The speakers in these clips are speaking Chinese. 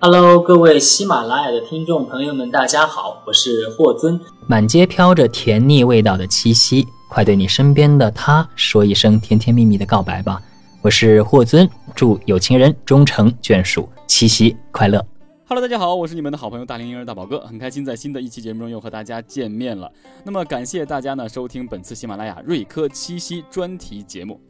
Hello，各位喜马拉雅的听众朋友们，大家好，我是霍尊。满街飘着甜腻味道的七夕，快对你身边的他说一声甜甜蜜蜜的告白吧。我是霍尊，祝有情人终成眷属，七夕快乐。Hello，大家好，我是你们的好朋友大龄婴儿大宝哥，很开心在新的一期节目中又和大家见面了。那么感谢大家呢收听本次喜马拉雅瑞科七夕专题节目。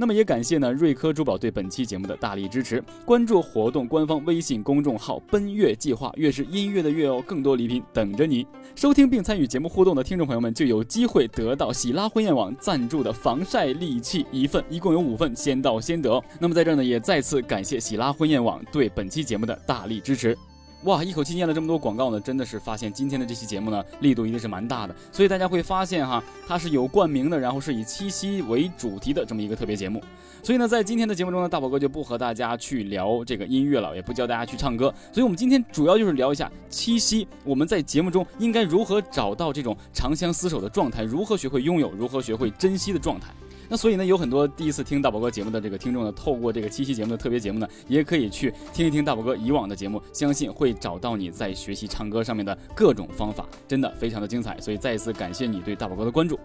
那么也感谢呢瑞科珠宝对本期节目的大力支持，关注活动官方微信公众号“奔月计划”，月是音乐的月哦，更多礼品等着你。收听并参与节目互动的听众朋友们就有机会得到喜拉婚宴网赞助的防晒利器一份，一共有五份，先到先得。那么在这儿呢，也再次感谢喜拉婚宴网对本期节目的大力支持。哇，一口气念了这么多广告呢，真的是发现今天的这期节目呢力度一定是蛮大的，所以大家会发现哈，它是有冠名的，然后是以七夕为主题的这么一个特别节目。所以呢，在今天的节目中呢，大宝哥就不和大家去聊这个音乐了，也不教大家去唱歌，所以我们今天主要就是聊一下七夕，我们在节目中应该如何找到这种长相厮守的状态，如何学会拥有，如何学会珍惜的状态。那所以呢，有很多第一次听大宝哥节目的这个听众呢，透过这个七夕节目的特别节目呢，也可以去听一听大宝哥以往的节目，相信会找到你在学习唱歌上面的各种方法，真的非常的精彩。所以再一次感谢你对大宝哥的关注。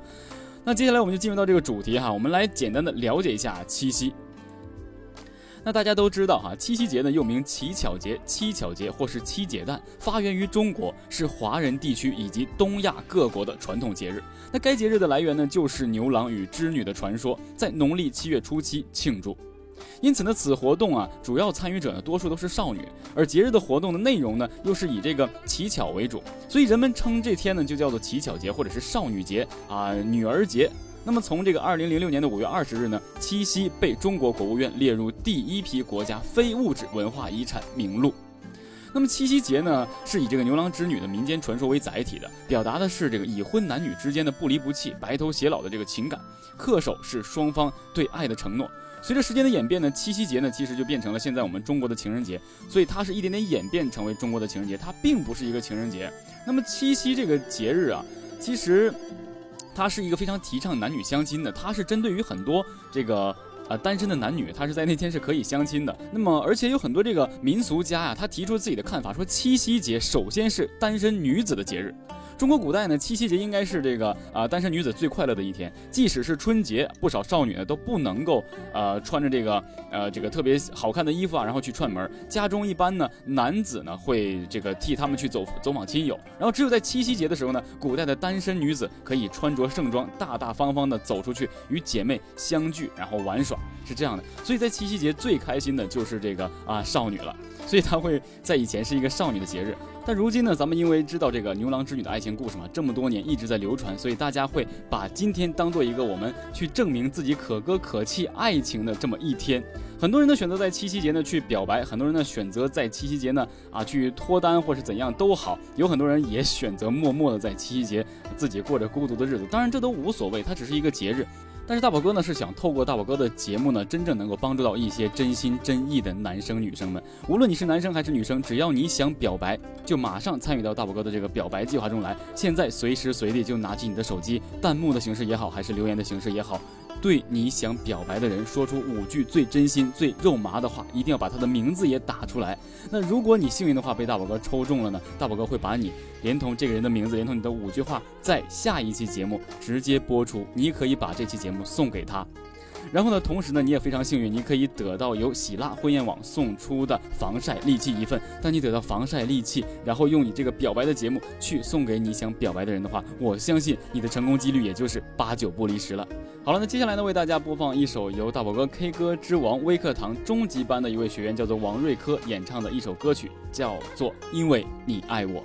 那接下来我们就进入到这个主题哈，我们来简单的了解一下七夕。那大家都知道哈，七夕节呢又名乞巧节、七巧节或是七节诞，发源于中国，是华人地区以及东亚各国的传统节日。那该节日的来源呢，就是牛郎与织女的传说，在农历七月初七庆祝。因此呢，此活动啊，主要参与者呢，多数都是少女，而节日的活动的内容呢，又是以这个乞巧为主，所以人们称这天呢，就叫做乞巧节或者是少女节啊，女儿节。那么从这个二零零六年的五月二十日呢，七夕被中国国务院列入第一批国家非物质文化遗产名录。那么七夕节呢，是以这个牛郎织女的民间传说为载体的，表达的是这个已婚男女之间的不离不弃、白头偕老的这个情感，恪守是双方对爱的承诺。随着时间的演变呢，七夕节呢其实就变成了现在我们中国的情人节，所以它是一点点演变成为中国的情人节，它并不是一个情人节。那么七夕这个节日啊，其实。他是一个非常提倡男女相亲的，他是针对于很多这个呃单身的男女，他是在那天是可以相亲的。那么，而且有很多这个民俗家呀，他提出自己的看法，说七夕节首先是单身女子的节日。中国古代呢，七夕节应该是这个啊单身女子最快乐的一天。即使是春节，不少少女呢都不能够呃穿着这个呃这个特别好看的衣服啊，然后去串门。家中一般呢男子呢会这个替他们去走走访亲友，然后只有在七夕节的时候呢，古代的单身女子可以穿着盛装，大大方方的走出去与姐妹相聚，然后玩耍，是这样的。所以在七夕节最开心的就是这个啊少女了，所以她会在以前是一个少女的节日。但如今呢，咱们因为知道这个牛郎织女的爱情故事嘛，这么多年一直在流传，所以大家会把今天当做一个我们去证明自己可歌可泣爱情的这么一天。很多人呢选择在七夕节呢去表白，很多人呢选择在七夕节呢啊去脱单或是怎样都好，有很多人也选择默默的在七夕节自己过着孤独的日子。当然这都无所谓，它只是一个节日。但是大宝哥呢是想透过大宝哥的节目呢，真正能够帮助到一些真心真意的男生女生们。无论你是男生还是女生，只要你想表白，就马上参与到大宝哥的这个表白计划中来。现在随时随地就拿起你的手机，弹幕的形式也好，还是留言的形式也好。对你想表白的人说出五句最真心、最肉麻的话，一定要把他的名字也打出来。那如果你幸运的话被大宝哥抽中了呢？大宝哥会把你连同这个人的名字，连同你的五句话，在下一期节目直接播出。你可以把这期节目送给他。然后呢，同时呢，你也非常幸运，你可以得到由喜辣婚宴网送出的防晒利器一份。当你得到防晒利器，然后用你这个表白的节目去送给你想表白的人的话，我相信你的成功几率也就是八九不离十了。好了，那接下来呢，为大家播放一首由大宝哥 K 歌之王微课堂终极班的一位学员叫做王瑞科演唱的一首歌曲，叫做《因为你爱我》。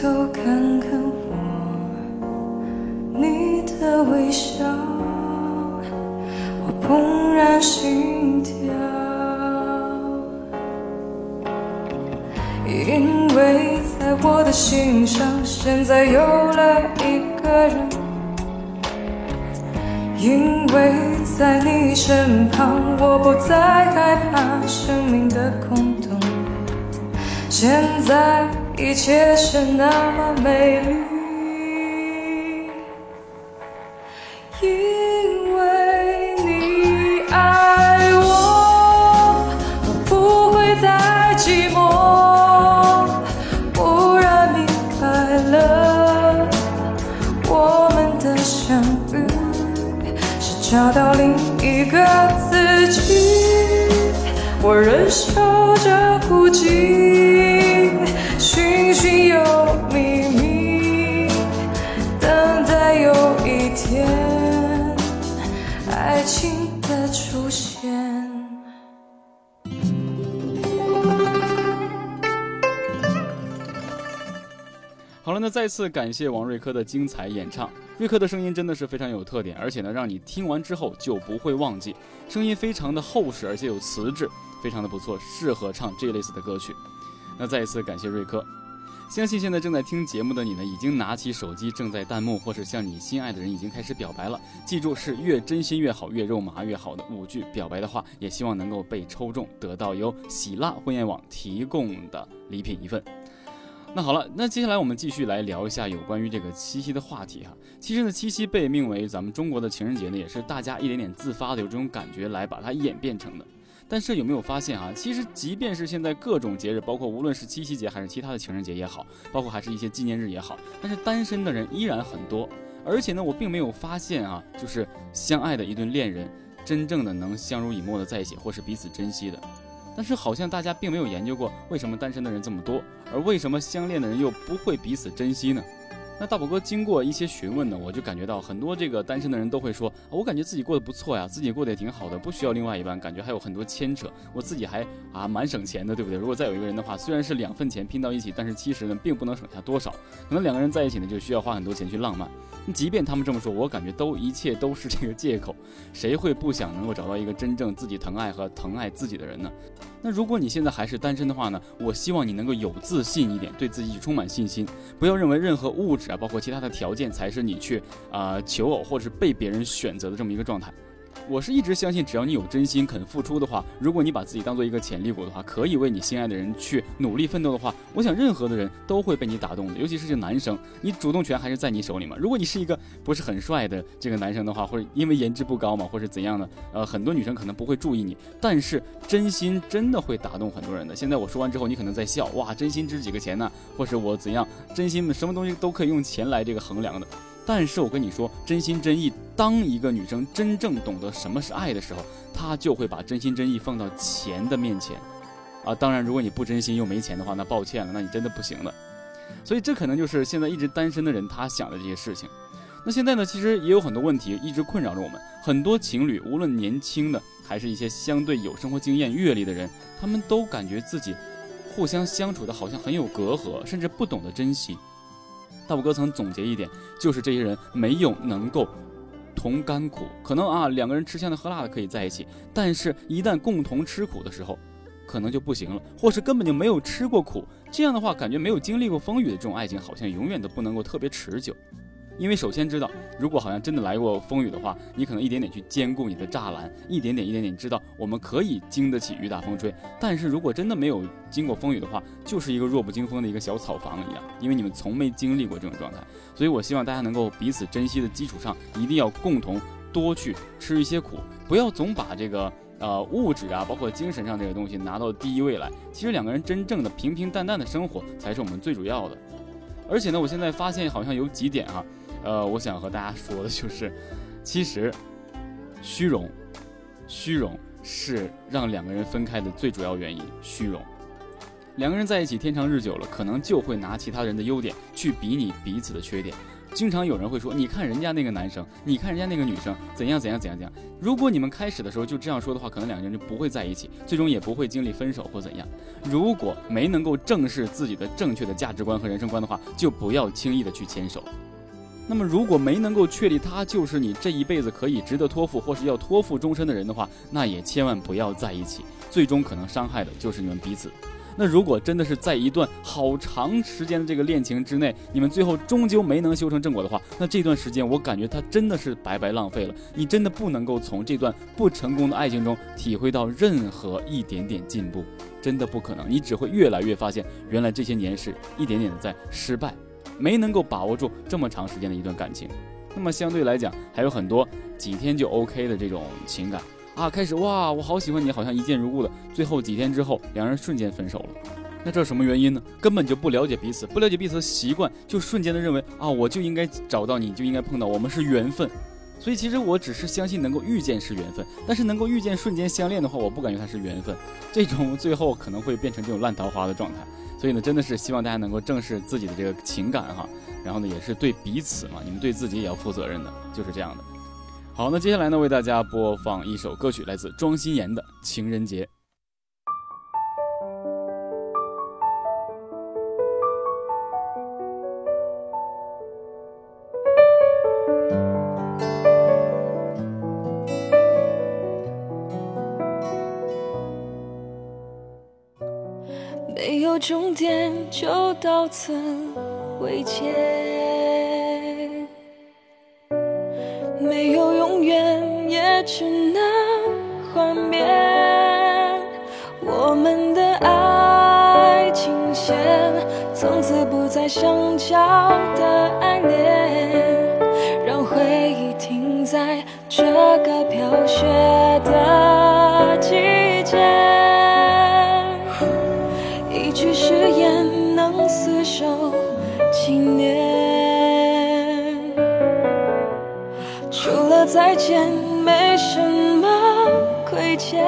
头看看我，你的微笑，我怦然心跳。因为在我的心上，现在有了一个人。因为在你身旁，我不再害怕生命的空洞。现在一切是那么美丽，因为你爱我，我不会再寂寞。不让你快乐，我们的相遇是找到另一个自己。我忍受着孤寂，心有秘密，等待有一天爱情的出现。好了，那再次感谢王瑞科的精彩演唱。瑞科的声音真的是非常有特点，而且呢，让你听完之后就不会忘记。声音非常的厚实，而且有磁质，非常的不错，适合唱这类似的歌曲。那再一次感谢瑞科。相信现在正在听节目的你呢，已经拿起手机，正在弹幕，或是向你心爱的人已经开始表白了。记住，是越真心越好，越肉麻越好的五句表白的话，也希望能够被抽中，得到由喜辣婚宴网提供的礼品一份。那好了，那接下来我们继续来聊一下有关于这个七夕的话题哈。其实呢，七夕被命为咱们中国的情人节呢，也是大家一点点自发的有这种感觉来把它演变成的。但是有没有发现啊？其实即便是现在各种节日，包括无论是七夕节还是其他的情人节也好，包括还是一些纪念日也好，但是单身的人依然很多。而且呢，我并没有发现啊，就是相爱的一对恋人真正的能相濡以沫的在一起，或是彼此珍惜的。但是好像大家并没有研究过为什么单身的人这么多，而为什么相恋的人又不会彼此珍惜呢？那大宝哥经过一些询问呢，我就感觉到很多这个单身的人都会说，我感觉自己过得不错呀，自己过得也挺好的，不需要另外一半，感觉还有很多牵扯，我自己还啊蛮省钱的，对不对？如果再有一个人的话，虽然是两份钱拼到一起，但是其实呢并不能省下多少，可能两个人在一起呢就需要花很多钱去浪漫。即便他们这么说，我感觉都一切都是这个借口，谁会不想能够找到一个真正自己疼爱和疼爱自己的人呢？那如果你现在还是单身的话呢，我希望你能够有自信一点，对自己充满信心，不要认为任何物质啊，包括其他的条件才是你去啊、求偶或者是被别人选择的这么一个状态。我是一直相信，只要你有真心肯付出的话，如果你把自己当做一个潜力股的话，可以为你心爱的人去努力奋斗的话，我想任何的人都会被你打动的。尤其是这男生，你主动权还是在你手里嘛。如果你是一个不是很帅的这个男生的话，或者因为颜值不高嘛，或者怎样的，呃，很多女生可能不会注意你。但是真心真的会打动很多人的。现在我说完之后，你可能在笑，哇，真心值几个钱呢？或是我怎样？真心什么东西都可以用钱来这个衡量的。但是我跟你说，真心真意，当一个女生真正懂得什么是爱的时候，她就会把真心真意放到钱的面前，啊，当然，如果你不真心又没钱的话，那抱歉了，那你真的不行了。所以这可能就是现在一直单身的人他想的这些事情。那现在呢，其实也有很多问题一直困扰着我们，很多情侣，无论年轻的还是一些相对有生活经验、阅历的人，他们都感觉自己互相相处的好像很有隔阂，甚至不懂得珍惜。大宝哥曾总结一点，就是这些人没有能够同甘苦，可能啊两个人吃香的喝辣的可以在一起，但是一旦共同吃苦的时候，可能就不行了，或是根本就没有吃过苦，这样的话感觉没有经历过风雨的这种爱情，好像永远都不能够特别持久。因为首先知道，如果好像真的来过风雨的话，你可能一点点去兼顾你的栅栏，一点点一点点知道我们可以经得起雨打风吹。但是如果真的没有经过风雨的话，就是一个弱不禁风的一个小草房一样，因为你们从没经历过这种状态。所以我希望大家能够彼此珍惜的基础上，一定要共同多去吃一些苦，不要总把这个呃物质啊，包括精神上这个东西拿到第一位来。其实两个人真正的平平淡淡的生活才是我们最主要的。而且呢，我现在发现好像有几点哈。呃，我想和大家说的就是，其实，虚荣，虚荣是让两个人分开的最主要原因。虚荣，两个人在一起天长日久了，可能就会拿其他人的优点去比拟彼此的缺点。经常有人会说：“你看人家那个男生，你看人家那个女生，怎样怎样怎样怎样。”如果你们开始的时候就这样说的话，可能两个人就不会在一起，最终也不会经历分手或怎样。如果没能够正视自己的正确的价值观和人生观的话，就不要轻易的去牵手。那么，如果没能够确立他就是你这一辈子可以值得托付或是要托付终身的人的话，那也千万不要在一起，最终可能伤害的就是你们彼此。那如果真的是在一段好长时间的这个恋情之内，你们最后终究没能修成正果的话，那这段时间我感觉他真的是白白浪费了。你真的不能够从这段不成功的爱情中体会到任何一点点进步，真的不可能。你只会越来越发现，原来这些年是一点点的在失败。没能够把握住这么长时间的一段感情，那么相对来讲还有很多几天就 OK 的这种情感啊，开始哇，我好喜欢你，好像一见如故的，最后几天之后两人瞬间分手了。那这是什么原因呢？根本就不了解彼此，不了解彼此的习惯，就瞬间的认为啊，我就应该找到你，就应该碰到，我们是缘分。所以其实我只是相信能够遇见是缘分，但是能够遇见瞬间相恋的话，我不感觉它是缘分。这种最后可能会变成这种烂桃花的状态。所以呢，真的是希望大家能够正视自己的这个情感哈，然后呢，也是对彼此嘛，你们对自己也要负责任的，就是这样的。好，那接下来呢，为大家播放一首歌曲，来自庄心妍的《情人节》。到此为结，没有永远，也只能幻灭。我们的爱情线从此不再相交的爱恋，让回忆停在这个飘雪的经年，除了再见没什么亏欠。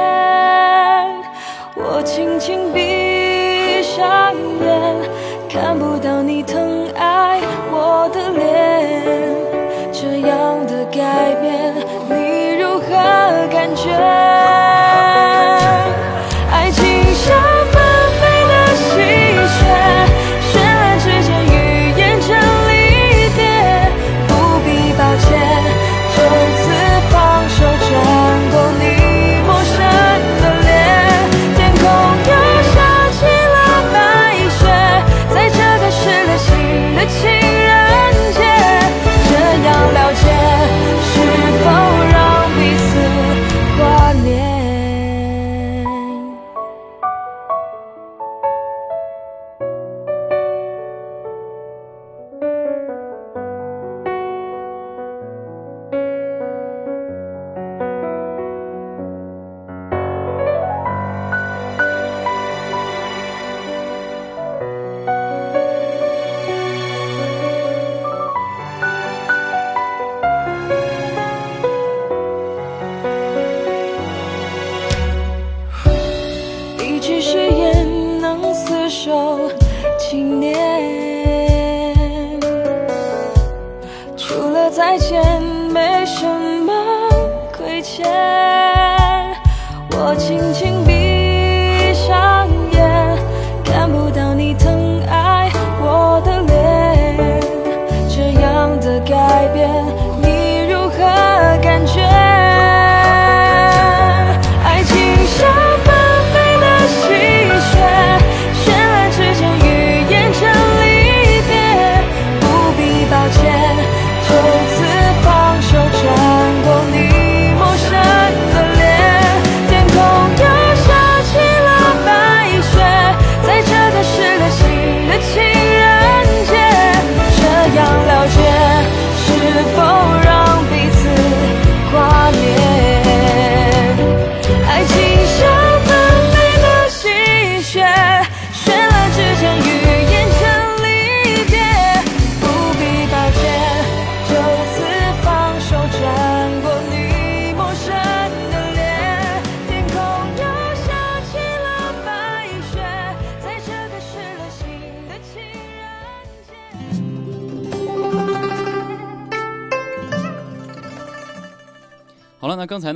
我轻轻闭上眼，看不到你疼爱我的脸，这样的改变你如何感觉？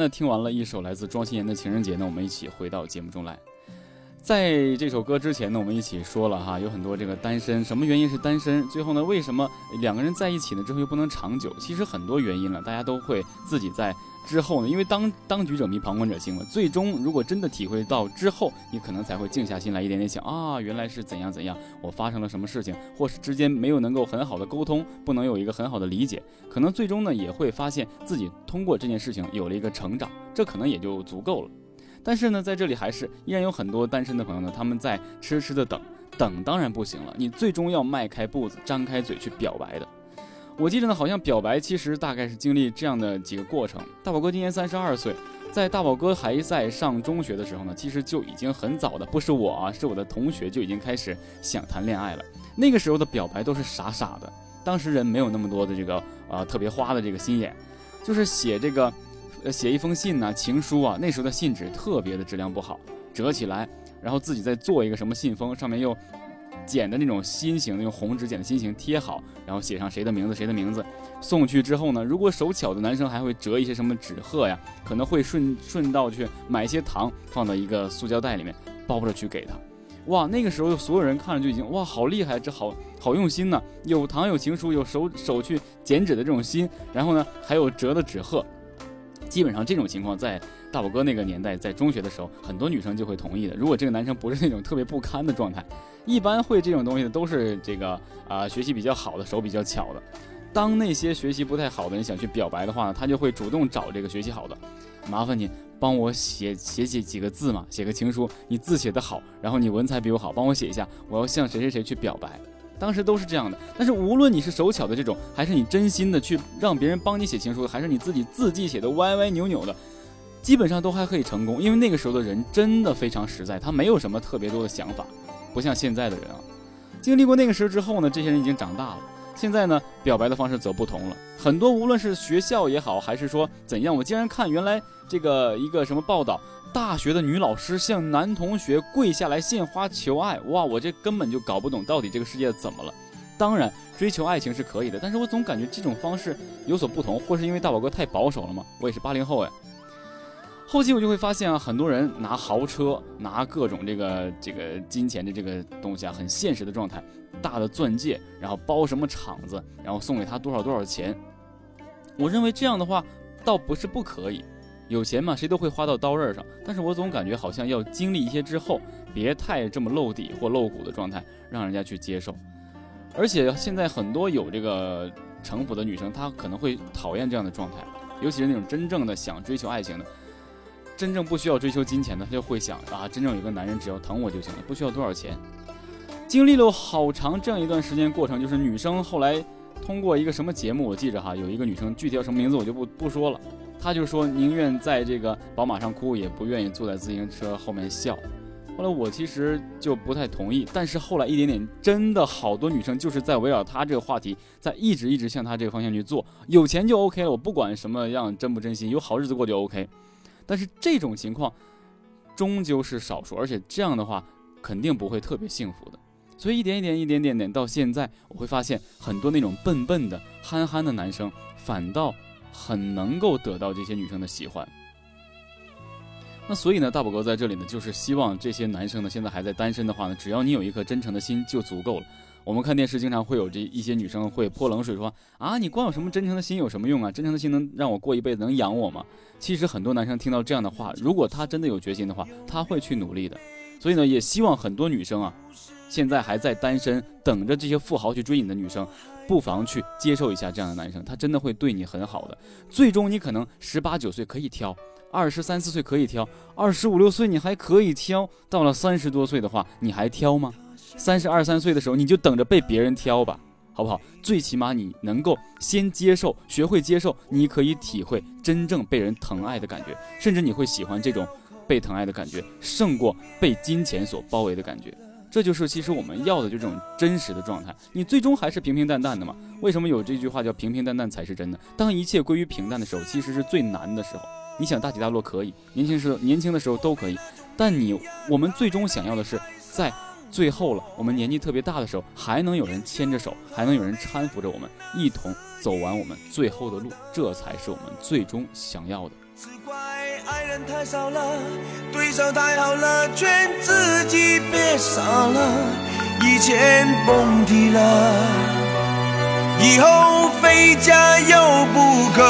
那听完了一首来自庄心妍的《情人节》，呢我们一起回到节目中来。在这首歌之前呢，我们一起说了哈，有很多这个单身，什么原因是单身？最后呢，为什么两个人在一起呢之后又不能长久？其实很多原因了，大家都会自己在之后呢，因为当当局者迷，旁观者清嘛。最终如果真的体会到之后，你可能才会静下心来，一点点想啊，原来是怎样怎样，我发生了什么事情，或是之间没有能够很好的沟通，不能有一个很好的理解，可能最终呢也会发现自己通过这件事情有了一个成长，这可能也就足够了。但是呢，在这里还是依然有很多单身的朋友呢，他们在痴痴的等，等当然不行了，你最终要迈开步子，张开嘴去表白的。我记得呢，好像表白其实大概是经历这样的几个过程。大宝哥今年三十二岁，在大宝哥还在上中学的时候呢，其实就已经很早的，不是我啊，是我的同学就已经开始想谈恋爱了。那个时候的表白都是傻傻的，当时人没有那么多的这个呃特别花的这个心眼，就是写这个。写一封信呢，情书啊，那时候的信纸特别的质量不好，折起来，然后自己再做一个什么信封，上面又剪的那种心形，用红纸剪的心形贴好，然后写上谁的名字，谁的名字，送去之后呢，如果手巧的男生还会折一些什么纸鹤呀，可能会顺顺道去买一些糖，放到一个塑胶袋里面包着去给他。哇，那个时候所有人看了就已经哇，好厉害，这好好用心呢，有糖有情书，有手手去剪纸的这种心，然后呢还有折的纸鹤。基本上这种情况，在大宝哥那个年代，在中学的时候，很多女生就会同意的。如果这个男生不是那种特别不堪的状态，一般会这种东西的都是这个啊学习比较好的，手比较巧的。当那些学习不太好的人想去表白的话呢，他就会主动找这个学习好的，麻烦你帮我写写写几个字嘛，写个情书，你字写得好，然后你文采比我好，帮我写一下，我要向谁谁谁去表白。当时都是这样的，但是无论你是手巧的这种，还是你真心的去让别人帮你写情书，还是你自己字迹写的歪歪扭扭的，基本上都还可以成功，因为那个时候的人真的非常实在，他没有什么特别多的想法，不像现在的人啊。经历过那个时候之后呢，这些人已经长大了，现在呢，表白的方式则不同了，很多无论是学校也好，还是说怎样，我竟然看原来这个一个什么报道。大学的女老师向男同学跪下来献花求爱，哇！我这根本就搞不懂到底这个世界怎么了。当然，追求爱情是可以的，但是我总感觉这种方式有所不同，或是因为大宝哥太保守了吗？我也是八零后哎。后期我就会发现啊，很多人拿豪车，拿各种这个这个金钱的这个东西啊，很现实的状态，大的钻戒，然后包什么厂子，然后送给他多少多少钱。我认为这样的话倒不是不可以。有钱嘛，谁都会花到刀刃上。但是我总感觉好像要经历一些之后，别太这么露底或露骨的状态，让人家去接受。而且现在很多有这个城府的女生，她可能会讨厌这样的状态，尤其是那种真正的想追求爱情的，真正不需要追求金钱的，她就会想啊，真正有个男人只要疼我就行了，不需要多少钱。经历了好长这样一段时间过程，就是女生后来通过一个什么节目，我记着哈，有一个女生具体叫什么名字我就不不说了。她就说宁愿在这个宝马上哭，也不愿意坐在自行车后面笑。后来我其实就不太同意，但是后来一点点，真的好多女生就是在围绕她这个话题，在一直一直向她这个方向去做。有钱就 OK 了，我不管什么样真不真心，有好日子过就 OK。但是这种情况终究是少数，而且这样的话肯定不会特别幸福的。所以一点一点一点点点到现在，我会发现很多那种笨笨的憨憨的男生反倒。很能够得到这些女生的喜欢，那所以呢，大宝哥在这里呢，就是希望这些男生呢，现在还在单身的话呢，只要你有一颗真诚的心就足够了。我们看电视经常会有这一些女生会泼冷水说啊，你光有什么真诚的心有什么用啊？真诚的心能让我过一辈子，能养我吗？其实很多男生听到这样的话，如果他真的有决心的话，他会去努力的。所以呢，也希望很多女生啊，现在还在单身，等着这些富豪去追你的女生。不妨去接受一下这样的男生，他真的会对你很好的。最终你可能十八九岁可以挑，二十三四岁可以挑，二十五六岁你还可以挑，到了三十多岁的话，你还挑吗？三十二三岁的时候你就等着被别人挑吧，好不好？最起码你能够先接受，学会接受，你可以体会真正被人疼爱的感觉，甚至你会喜欢这种被疼爱的感觉，胜过被金钱所包围的感觉。这就是其实我们要的就这种真实的状态，你最终还是平平淡淡的嘛？为什么有这句话叫平平淡淡才是真的？当一切归于平淡的时候，其实是最难的时候。你想大起大落可以，年轻时年轻的时候都可以，但你我们最终想要的是在最后了，我们年纪特别大的时候，还能有人牵着手，还能有人搀扶着我们，一同走完我们最后的路，这才是我们最终想要的。爱人太少了，对手太好了，劝自己别傻了，以前蹦迪了，以后非加油不可。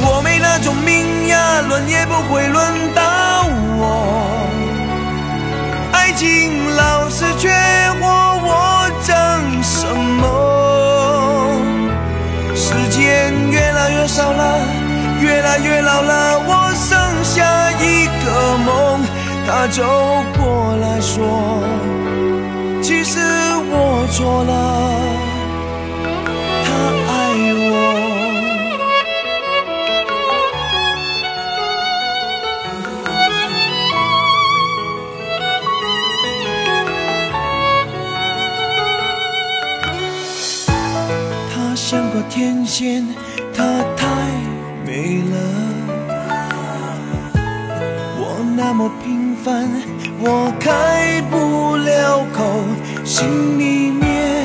我没那种命呀，轮也不会轮到我。爱情老是缺货，我争什么？时间越来越少了，越来越老了，我剩下一个梦。他走过来说，其实我错了，他爱我。她像个天仙，她没了。我那么平凡，我开不了口，心里面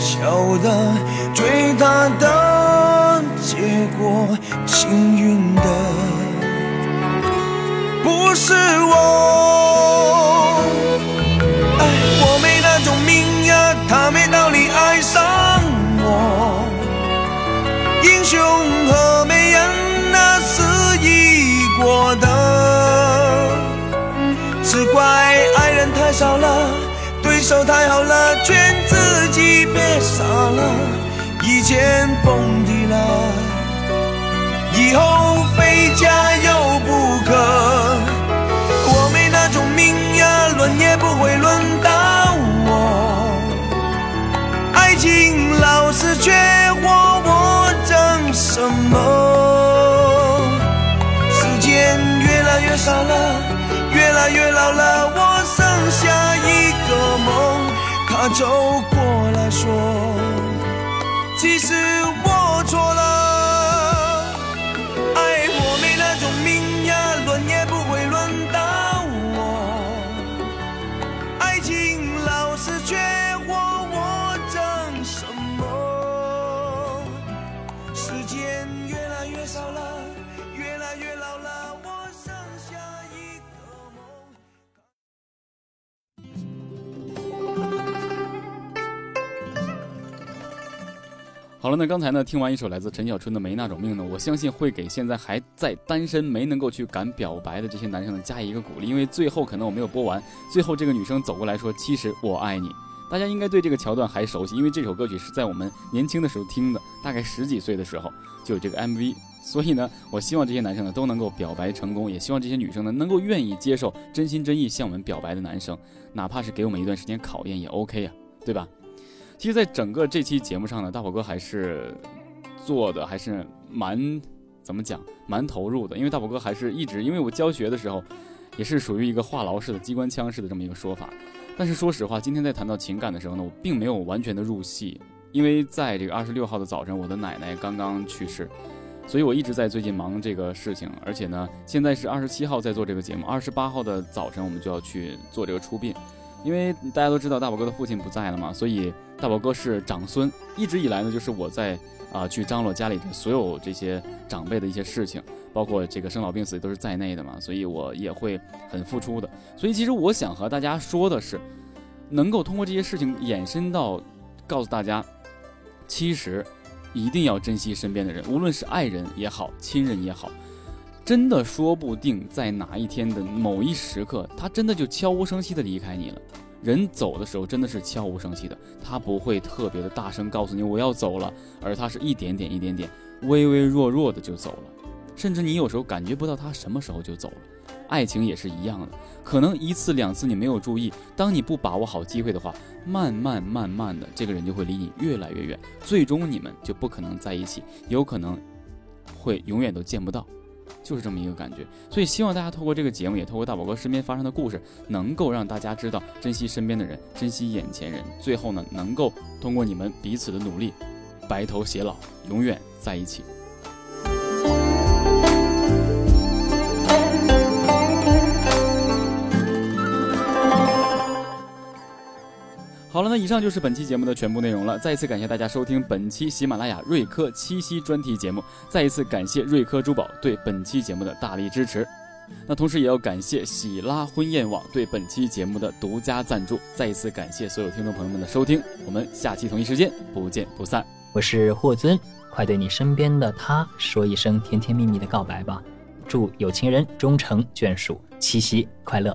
晓得最大的结果，幸运的不是我。手太好了，劝自己别傻了，以前蹦迪了，以后非加油不可。我没那种命呀，轮也不会轮到我。爱情老是缺货，我争什么？时间越来越少了，越来越老了，我剩下。走过来说，其实好了，那刚才呢，听完一首来自陈小春的《没那种命》呢，我相信会给现在还在单身没能够去敢表白的这些男生呢加一个鼓励，因为最后可能我没有播完，最后这个女生走过来说：“其实我爱你。”大家应该对这个桥段还熟悉，因为这首歌曲是在我们年轻的时候听的，大概十几岁的时候就有这个 MV。所以呢，我希望这些男生呢都能够表白成功，也希望这些女生呢能够愿意接受真心真意向我们表白的男生，哪怕是给我们一段时间考验也 OK 呀、对吧？其实，在整个这期节目上呢，大宝哥还是做的还是蛮怎么讲，蛮投入的。因为大宝哥还是一直，因为我教学的时候，也是属于一个话痨式的、机关枪式的这么一个说法。但是说实话，今天在谈到情感的时候呢，我并没有完全的入戏，因为在这个二十六号的早晨，我的奶奶刚刚去世，所以我一直在最近忙这个事情。而且呢，现在是二十七号在做这个节目，二十八号的早晨我们就要去做这个出殡。因为大家都知道大宝哥的父亲不在了嘛，所以大宝哥是长孙，一直以来呢就是我在啊、去张罗家里的所有这些长辈的一些事情，包括这个生老病死都是在内的嘛，所以我也会很付出的。所以其实我想和大家说的是，能够通过这些事情延伸到告诉大家，其实一定要珍惜身边的人，无论是爱人也好，亲人也好。真的说不定在哪一天的某一时刻，他真的就悄无声息的离开你了。人走的时候真的是悄无声息的，他不会特别的大声告诉你我要走了，而他是一点点一点点，微微弱弱的就走了，甚至你有时候感觉不到他什么时候就走了。爱情也是一样的，可能一次两次你没有注意，当你不把握好机会的话，慢慢慢慢的，这个人就会离你越来越远，最终你们就不可能在一起，有可能会永远都见不到。就是这么一个感觉，所以希望大家透过这个节目，也透过大宝哥身边发生的故事，能够让大家知道珍惜身边的人，珍惜眼前人。最后呢，能够通过你们彼此的努力，白头偕老，永远在一起。好了，那以上就是本期节目的全部内容了。再一次感谢大家收听本期喜马拉雅瑞科七夕专题节目，再一次感谢瑞科珠宝对本期节目的大力支持。那同时也要感谢喜拉婚宴网对本期节目的独家赞助。再一次感谢所有听众朋友们的收听，我们下期同一时间不见不散。我是霍尊，快对你身边的他说一声甜甜蜜蜜的告白吧。祝有情人终成眷属，七夕快乐。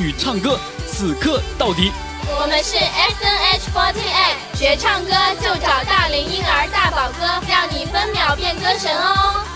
与唱歌此刻到底。我们是 S N H 48，学唱歌就找大龄婴儿大宝哥，让你分秒变歌神哦。